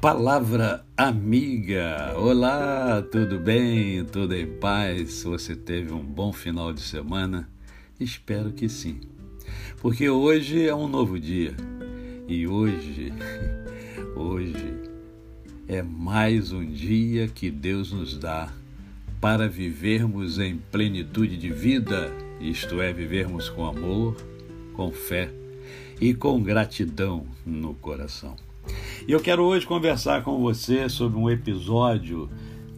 Palavra amiga. Olá, tudo bem? Tudo em paz? Você teve um bom final de semana? Espero que sim. Porque hoje é um novo dia. E hoje, hoje é mais um dia que Deus nos dá para vivermos em plenitude de vida, isto é, vivermos com amor, com fé e com gratidão no coração. E eu quero hoje conversar com você sobre um episódio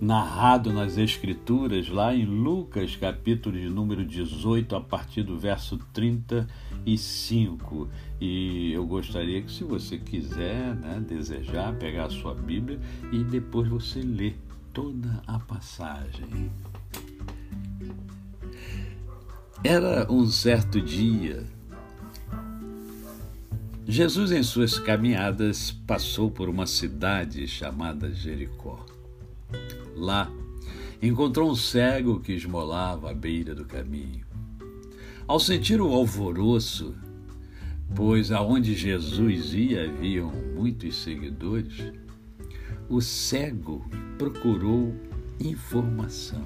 narrado nas Escrituras, lá em Lucas, capítulo de número 18, a partir do verso 35. E eu gostaria que, se você quiser, né, desejar, pegar a sua Bíblia e depois você ler toda a passagem. Era um certo dia Jesus, em suas caminhadas, passou por uma cidade chamada Jericó. Lá, encontrou um cego que esmolava à beira do caminho. Ao sentir o alvoroço, pois aonde Jesus ia haviam muitos seguidores, o cego procurou informação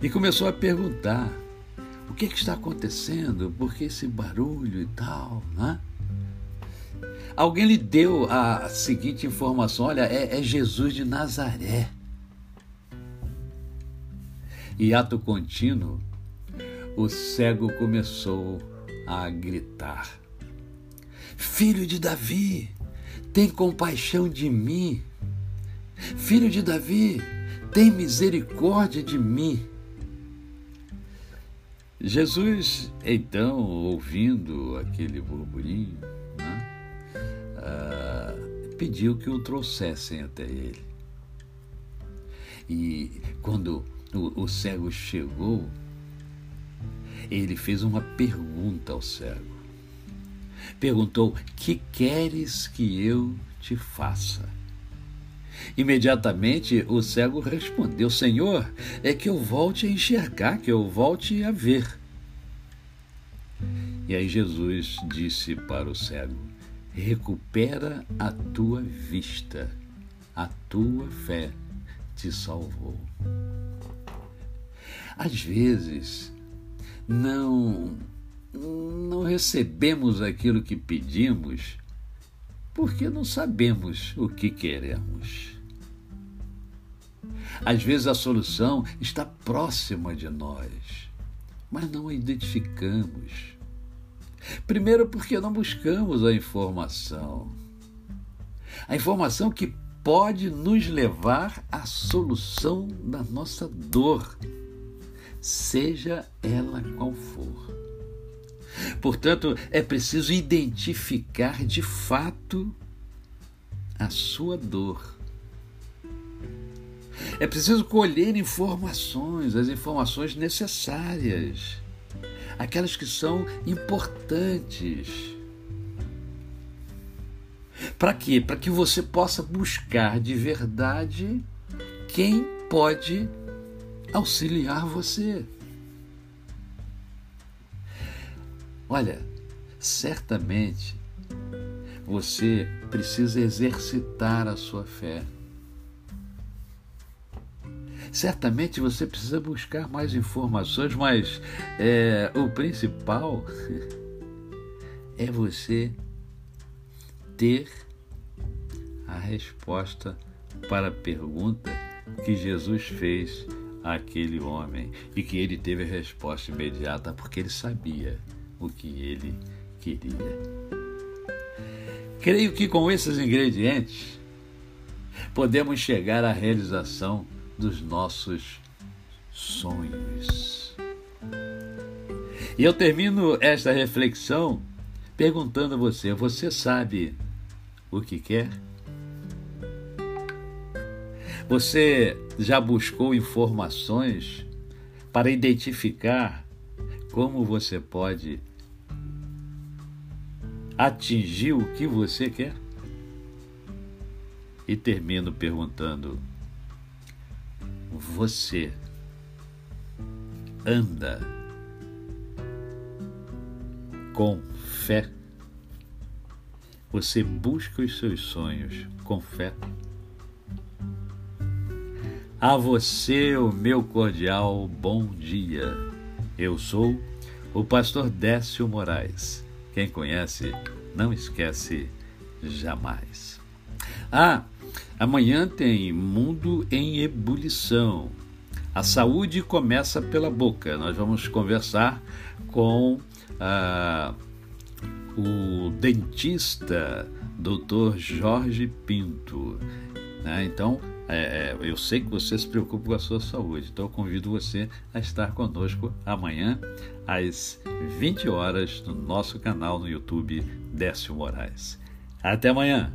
e começou a perguntar que, que está acontecendo? Por que esse barulho e tal, né? Alguém lhe deu a seguinte informação: olha, é, é Jesus de Nazaré. E ato contínuo, o cego começou a gritar: Filho de Davi, tem compaixão de mim. Filho de Davi, tem misericórdia de mim. Jesus, então, ouvindo aquele burburinho, né, uh, pediu que o trouxessem até ele. E quando o, o cego chegou, ele fez uma pergunta ao cego. Perguntou: Que queres que eu te faça? Imediatamente o cego respondeu: Senhor, é que eu volte a enxergar, que eu volte a ver. E aí Jesus disse para o cego: Recupera a tua vista, a tua fé te salvou. Às vezes, não não recebemos aquilo que pedimos porque não sabemos o que queremos. Às vezes a solução está próxima de nós, mas não a identificamos. Primeiro, porque não buscamos a informação. A informação que pode nos levar à solução da nossa dor, seja ela qual for. Portanto, é preciso identificar de fato a sua dor. É preciso colher informações, as informações necessárias, aquelas que são importantes. Para quê? Para que você possa buscar de verdade quem pode auxiliar você. Olha, certamente você precisa exercitar a sua fé. Certamente você precisa buscar mais informações, mas é, o principal é você ter a resposta para a pergunta que Jesus fez àquele homem e que ele teve a resposta imediata porque ele sabia o que ele queria. Creio que com esses ingredientes podemos chegar à realização dos nossos sonhos. E eu termino esta reflexão perguntando a você: você sabe o que quer? Você já buscou informações para identificar como você pode atingir o que você quer? E termino perguntando: você anda com fé? Você busca os seus sonhos com fé? A você, o meu cordial bom dia. Eu sou o pastor Décio Moraes. Quem conhece, não esquece jamais. Ah, amanhã tem Mundo em Ebulição. A saúde começa pela boca. Nós vamos conversar com. Ah, o dentista Dr. Jorge Pinto. Né? Então, é, é, eu sei que você se preocupa com a sua saúde, então eu convido você a estar conosco amanhã às 20 horas no nosso canal no YouTube Décio Moraes. Até amanhã!